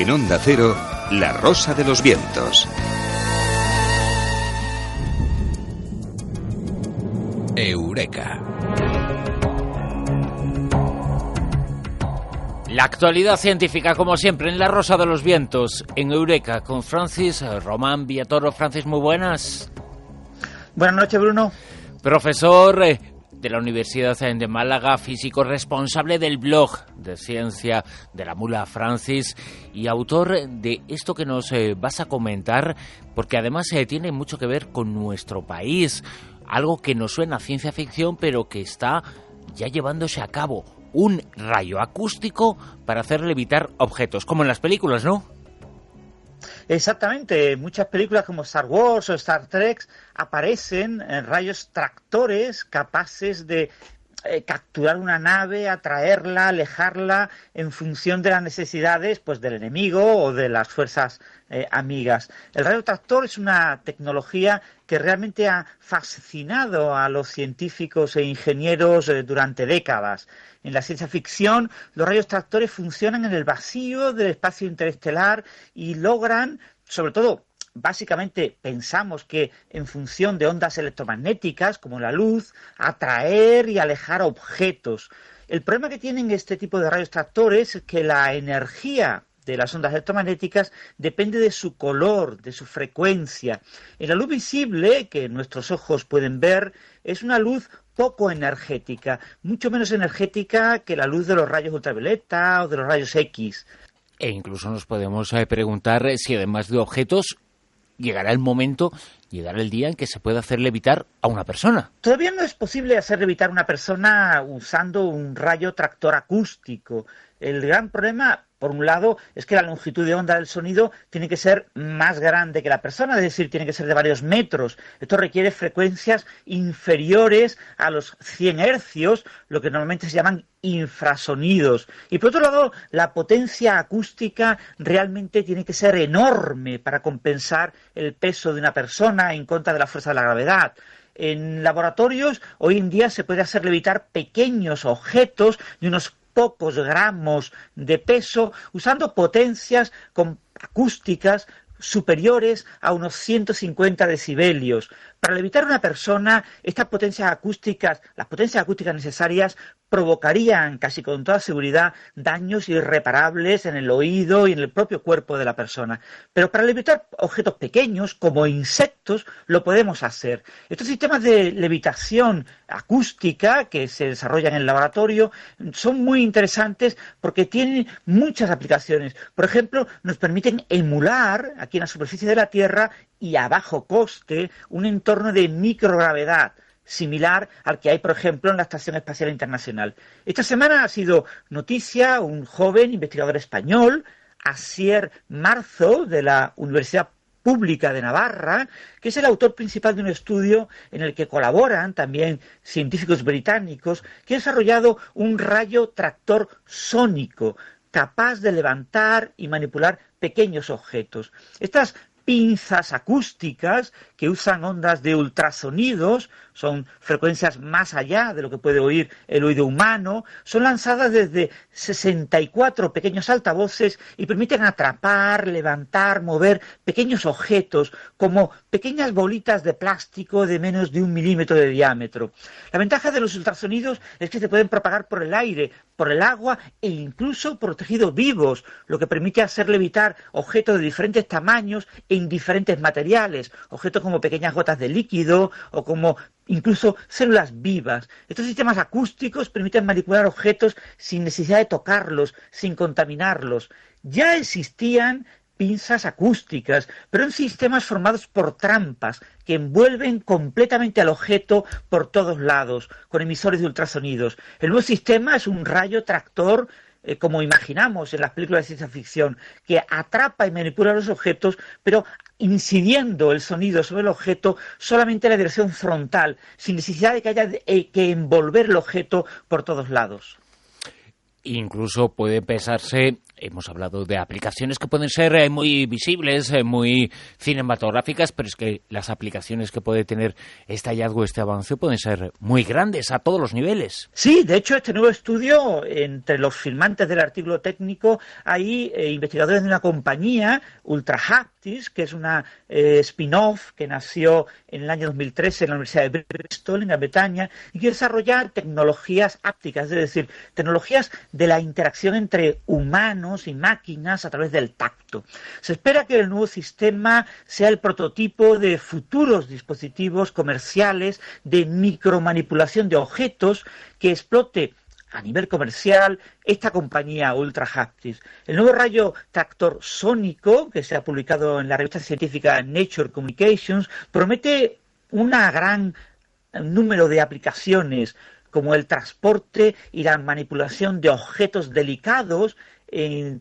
En Onda Cero, La Rosa de los Vientos. Eureka. La actualidad científica, como siempre, en La Rosa de los Vientos, en Eureka, con Francis Román Villatoro. Francis, muy buenas. Buenas noches, Bruno. Profesor eh, de la Universidad de Málaga, físico responsable del blog de ciencia de la mula Francis y autor de esto que nos eh, vas a comentar, porque además eh, tiene mucho que ver con nuestro país, algo que nos suena a ciencia ficción, pero que está ya llevándose a cabo un rayo acústico para hacer levitar objetos, como en las películas, ¿no? Exactamente, muchas películas como Star Wars o Star Trek aparecen en rayos tractores capaces de eh, capturar una nave, atraerla, alejarla en función de las necesidades pues del enemigo o de las fuerzas eh, amigas. El rayo tractor es una tecnología que realmente ha fascinado a los científicos e ingenieros eh, durante décadas. En la ciencia ficción, los rayos tractores funcionan en el vacío del espacio interestelar y logran, sobre todo, básicamente pensamos que en función de ondas electromagnéticas, como la luz, atraer y alejar objetos. El problema que tienen este tipo de rayos tractores es que la energía de las ondas electromagnéticas depende de su color, de su frecuencia. En la luz visible, que nuestros ojos pueden ver, es una luz poco energética, mucho menos energética que la luz de los rayos ultravioleta o de los rayos X. E incluso nos podemos eh, preguntar eh, si además de objetos llegará el momento, llegará el día en que se pueda hacer levitar a una persona. Todavía no es posible hacer levitar a una persona usando un rayo tractor acústico. El gran problema por un lado, es que la longitud de onda del sonido tiene que ser más grande que la persona, es decir, tiene que ser de varios metros. Esto requiere frecuencias inferiores a los 100 hercios, lo que normalmente se llaman infrasonidos. Y por otro lado, la potencia acústica realmente tiene que ser enorme para compensar el peso de una persona en contra de la fuerza de la gravedad. En laboratorios hoy en día se puede hacer levitar pequeños objetos de unos pocos gramos de peso usando potencias acústicas superiores a unos 150 decibelios. Para levitar una persona, estas potencias acústicas, las potencias acústicas necesarias, provocarían casi con toda seguridad daños irreparables en el oído y en el propio cuerpo de la persona. Pero para levitar objetos pequeños, como insectos, lo podemos hacer. Estos sistemas de levitación acústica que se desarrollan en el laboratorio son muy interesantes porque tienen muchas aplicaciones. Por ejemplo, nos permiten emular aquí en la superficie de la Tierra y a bajo coste un entorno de microgravedad similar al que hay, por ejemplo, en la Estación Espacial Internacional. Esta semana ha sido noticia un joven investigador español, Asier Marzo, de la Universidad Pública de Navarra, que es el autor principal de un estudio en el que colaboran también científicos británicos, que ha desarrollado un rayo tractor sónico capaz de levantar y manipular pequeños objetos. Estas pinzas acústicas que usan ondas de ultrasonidos, son frecuencias más allá de lo que puede oír el oído humano, son lanzadas desde 64 pequeños altavoces y permiten atrapar, levantar, mover pequeños objetos como pequeñas bolitas de plástico de menos de un milímetro de diámetro. La ventaja de los ultrasonidos es que se pueden propagar por el aire, por el agua e incluso por tejidos vivos, lo que permite hacer levitar objetos de diferentes tamaños en diferentes materiales, objetos como pequeñas gotas de líquido o como incluso células vivas. Estos sistemas acústicos permiten manipular objetos sin necesidad de tocarlos, sin contaminarlos. Ya existían pinzas acústicas, pero en sistemas formados por trampas que envuelven completamente al objeto por todos lados, con emisores de ultrasonidos. El nuevo sistema es un rayo tractor eh, como imaginamos en las películas de ciencia ficción, que atrapa y manipula los objetos, pero incidiendo el sonido sobre el objeto solamente en la dirección frontal, sin necesidad de que haya eh, que envolver el objeto por todos lados. Incluso puede pensarse hemos hablado de aplicaciones que pueden ser eh, muy visibles, eh, muy cinematográficas, pero es que las aplicaciones que puede tener este hallazgo, este avance, pueden ser muy grandes a todos los niveles. Sí, de hecho, este nuevo estudio, entre los firmantes del artículo técnico, hay eh, investigadores de una compañía, Ultra Que es una spin-off que nació en el año 2013 en la Universidad de Bristol, en Gran Bretaña, y quiere desarrollar tecnologías ápticas, es decir, tecnologías de la interacción entre humanos, y máquinas a través del tacto. Se espera que el nuevo sistema sea el prototipo de futuros dispositivos comerciales de micromanipulación de objetos que explote a nivel comercial esta compañía Ultra Haptics. El nuevo rayo tractor sónico, que se ha publicado en la revista científica Nature Communications, promete un gran número de aplicaciones como el transporte y la manipulación de objetos delicados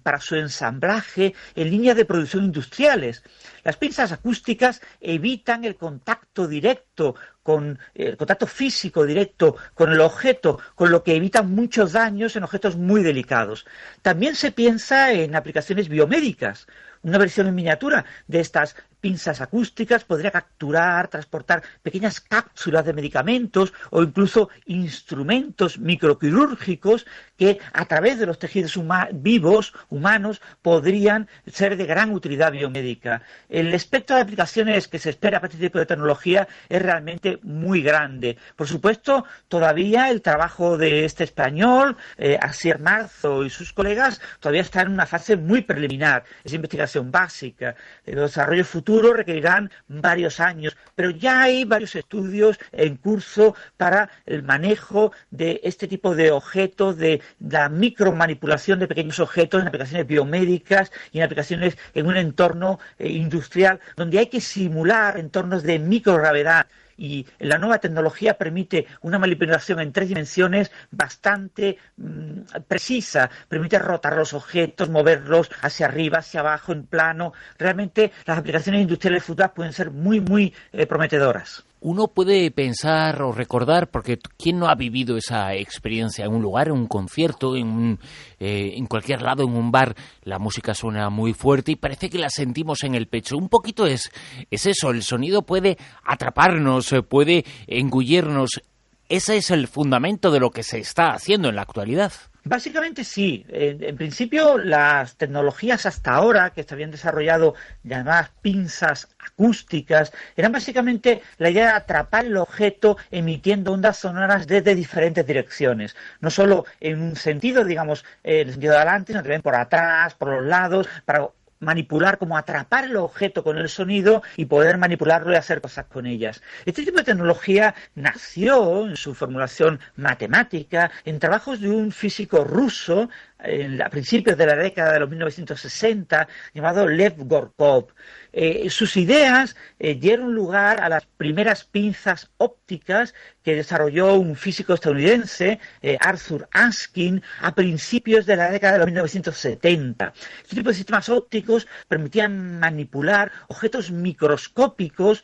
para su ensamblaje en líneas de producción industriales. Las pinzas acústicas evitan el contacto directo con el contacto físico directo con el objeto, con lo que evitan muchos daños en objetos muy delicados. También se piensa en aplicaciones biomédicas. Una versión en miniatura de estas pinzas acústicas podría capturar, transportar pequeñas cápsulas de medicamentos o incluso instrumentos microquirúrgicos que a través de los tejidos vivos humanos podrían ser de gran utilidad biomédica. El espectro de aplicaciones que se espera para este tipo de tecnología es realmente muy grande. Por supuesto, todavía el trabajo de este español, eh, Asier Marzo y sus colegas, todavía está en una fase muy preliminar. Es investigación básica. El desarrollo futuro requerirán varios años, pero ya hay varios estudios en curso para el manejo de este tipo de objetos, de la micromanipulación de pequeños objetos en aplicaciones biomédicas y en aplicaciones en un entorno eh, industrial donde hay que simular entornos de microgravedad y la nueva tecnología permite una manipulación en tres dimensiones bastante mm, precisa, permite rotar los objetos, moverlos hacia arriba, hacia abajo, en plano. Realmente las aplicaciones industriales futuras pueden ser muy, muy eh, prometedoras uno puede pensar o recordar, porque ¿quién no ha vivido esa experiencia en un lugar, en un concierto, en, eh, en cualquier lado, en un bar? La música suena muy fuerte y parece que la sentimos en el pecho. Un poquito es, es eso, el sonido puede atraparnos, eh, puede engullirnos. Ese es el fundamento de lo que se está haciendo en la actualidad. Básicamente sí. En, principio, las tecnologías hasta ahora que se habían desarrollado, llamadas pinzas acústicas, eran básicamente la idea de atrapar el objeto emitiendo ondas sonoras desde diferentes direcciones. No solo en un sentido, digamos, en el sentido de adelante, sino también por atrás, por los lados, para manipular, como atrapar el objeto con el sonido y poder manipularlo y hacer cosas con ellas. Este tipo de tecnología nació en su formulación matemática en trabajos de un físico ruso a principios de la década de los 1960 llamado Lev Gorkov. Eh, sus ideas eh, dieron lugar a las primeras pinzas ópticas que desarrolló un físico estadounidense, eh, Arthur Askin, a principios de la década de los 1970. Este tipo de sistemas ópticos permitían manipular objetos microscópicos,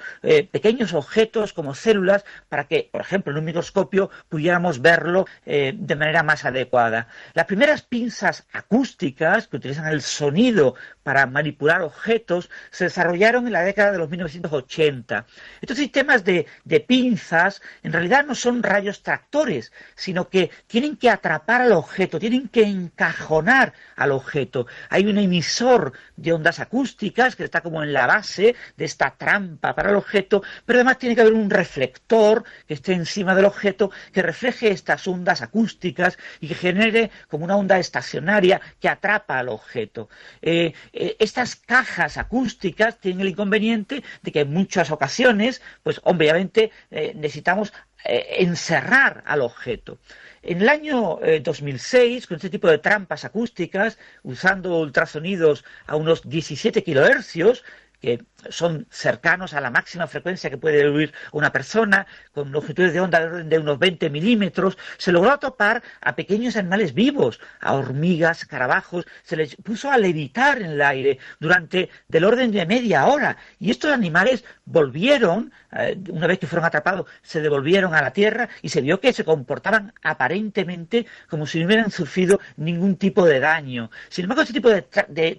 pequeños objetos como células, para que, por ejemplo, en un microscopio pudiéramos verlo de manera más adecuada. Las primeras pinzas acústicas que utilizan el sonido para manipular objetos se desarrollaron en la década de los 1980. Estos sistemas de, pinzas en realidad no son rayos tractores, sino que tienen que atrapar al objeto, tienen que encajonar al objeto. Hay un emisor de ondas acústicas que está como en la base de esta trampa para el objeto, pero además tiene que haber un reflector que esté encima del objeto que refleje estas ondas acústicas y que genere como una onda estacionaria que atrapa al objeto. Eh, eh, estas cajas acústicas tienen el inconveniente de que en muchas ocasiones, pues obviamente eh, necesitamos eh, encerrar al objeto. En el año 2006, con este tipo de trampas acústicas, usando ultrasonidos a unos 17 kilohercios, que son cercanos a la máxima frecuencia que puede oír una persona, con longitudes de onda de unos 20 milímetros, se logró atopar a pequeños animales vivos, a hormigas, carabajos, se les puso a levitar en el aire durante del orden de media hora. Y estos animales volvieron, eh, una vez que fueron atrapados, se devolvieron a la tierra y se vio que se comportaban aparentemente como si no hubieran sufrido ningún tipo de daño. Sin embargo, este tipo de,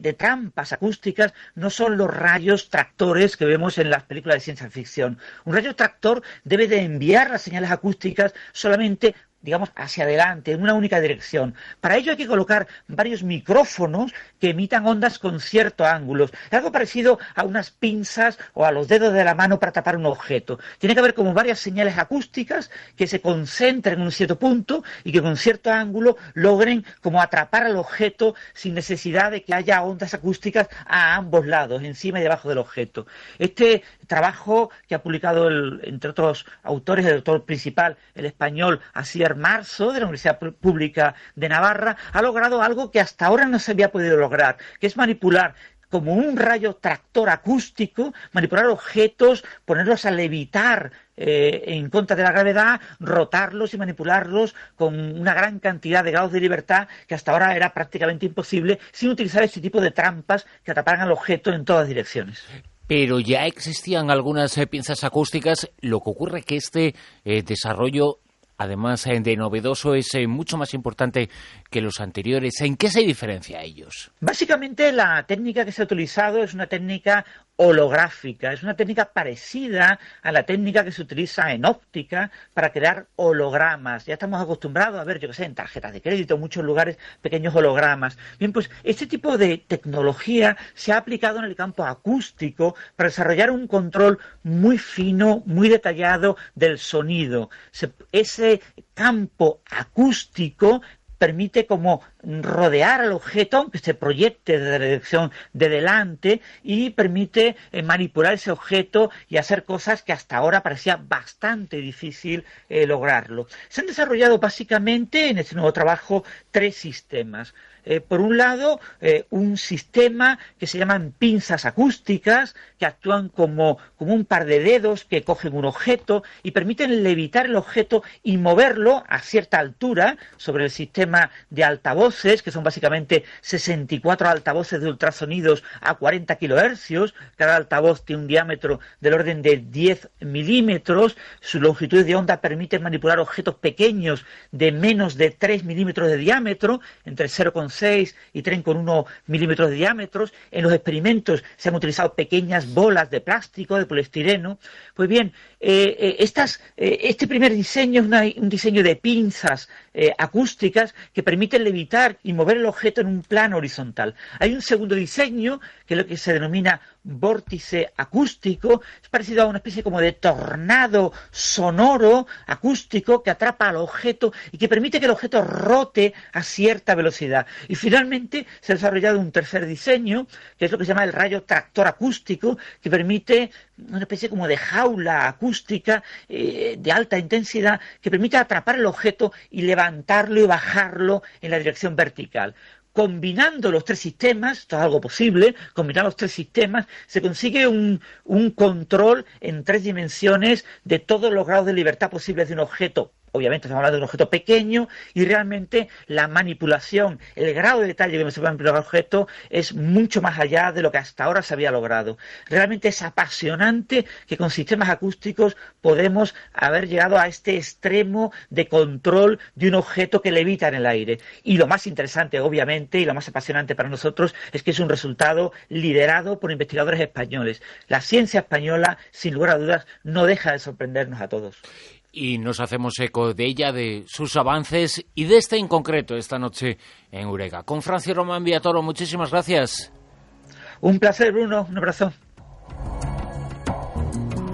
de trampas acústicas no son los rayos tractores que vemos en las películas de ciencia ficción. Un rayo tractor debe de enviar las señales acústicas solamente digamos, hacia adelante, en una única dirección. Para ello hay que colocar varios micrófonos que emitan ondas con cierto ángulo. Algo parecido a unas pinzas o a los dedos de la mano para tapar un objeto. Tiene que haber como varias señales acústicas que se concentren en un cierto punto y que con cierto ángulo logren como atrapar al objeto sin necesidad de que haya ondas acústicas a ambos lados, encima y debajo del objeto. Este trabajo que ha publicado, entre otros autores, el autor principal, el español Asier Marzo, de la Universidad Pública de Navarra, ha logrado algo que hasta ahora no se había podido lograr, que es manipular como un rayo tractor acústico, manipular objetos, ponerlos a levitar eh, en contra de la gravedad, rotarlos y manipularlos con una gran cantidad de grados de libertad que hasta ahora era prácticamente imposible sin utilizar este tipo de trampas que atraparan al objeto en todas direcciones pero ya existían algunas eh, pinzas acústicas. Lo que ocurre es que este eh, desarrollo además eh, de novedoso, es eh, mucho más importante que los anteriores. ¿En qué se diferencia a ellos? Básicamente la técnica que se ha utilizado es una técnica holográfica. Es una técnica parecida a la técnica que se utiliza en óptica para crear hologramas. Ya estamos acostumbrados a ver, yo que sé, en tarjetas de crédito, en muchos lugares, pequeños hologramas. Bien, pues este tipo de tecnología se ha aplicado en el campo acústico para desarrollar un control muy fino, muy detallado del sonido. ese campo acústico permite como rodear al objeto, aunque se proyecte desde la dirección de delante, y permite eh, manipular ese objeto y hacer cosas que hasta ahora parecía bastante difícil eh, lograrlo. Se han desarrollado básicamente en este nuevo trabajo tres sistemas. Eh, por un lado, un sistema que se llaman pinzas acústicas, que actúan como, como un par de dedos que cogen un objeto y permiten levitar el objeto y moverlo a cierta altura sobre el sistema de altavoces, que son básicamente 64 altavoces de ultrasonidos a 40 kilohercios. Cada altavoz tiene un diámetro del orden de 10 milímetros. Su longitud de onda permite manipular objetos pequeños de menos de 3 milímetros de diámetro, entre 0,5 6 y 3,1 milímetros de diámetros. En los experimentos se han utilizado pequeñas bolas de plástico, de poliestireno. Pues bien, eh, eh, estas, eh, este primer diseño es un diseño de pinzas acústicas que permiten levitar y mover el objeto en un plano horizontal. Hay un segundo diseño, que es lo que se denomina vórtice acústico, es parecido a una especie como de tornado sonoro acústico que atrapa al objeto y que permite que el objeto rote a cierta velocidad. Y finalmente se ha desarrollado un tercer diseño, que es lo que se llama el rayo tractor acústico, que permite una especie como de jaula acústica eh, de alta intensidad que permite atrapar el objeto y levantarlo y bajarlo en la dirección vertical. Combinando los tres sistemas, esto es algo posible, combinar los tres sistemas, se consigue un, un, control en tres dimensiones de todos los grados de libertad posibles de un objeto obviamente estamos hablando de un objeto pequeño y realmente la manipulación, el grado de detalle que se puede manipular el objeto es mucho más allá de lo que hasta ahora se había logrado. Realmente es apasionante que con sistemas acústicos podemos haber llegado a este extremo de control de un objeto que levita en el aire. Y lo más interesante, obviamente, y lo más apasionante para nosotros es que es un resultado liderado por investigadores españoles. La ciencia española, sin lugar a dudas, no deja de sorprendernos a todos y nos hacemos eco de ella, de sus avances y de este en concreto esta noche en Eureka. Con Francis Román Viatoro, muchísimas gracias. Un placer, Bruno. Un abrazo.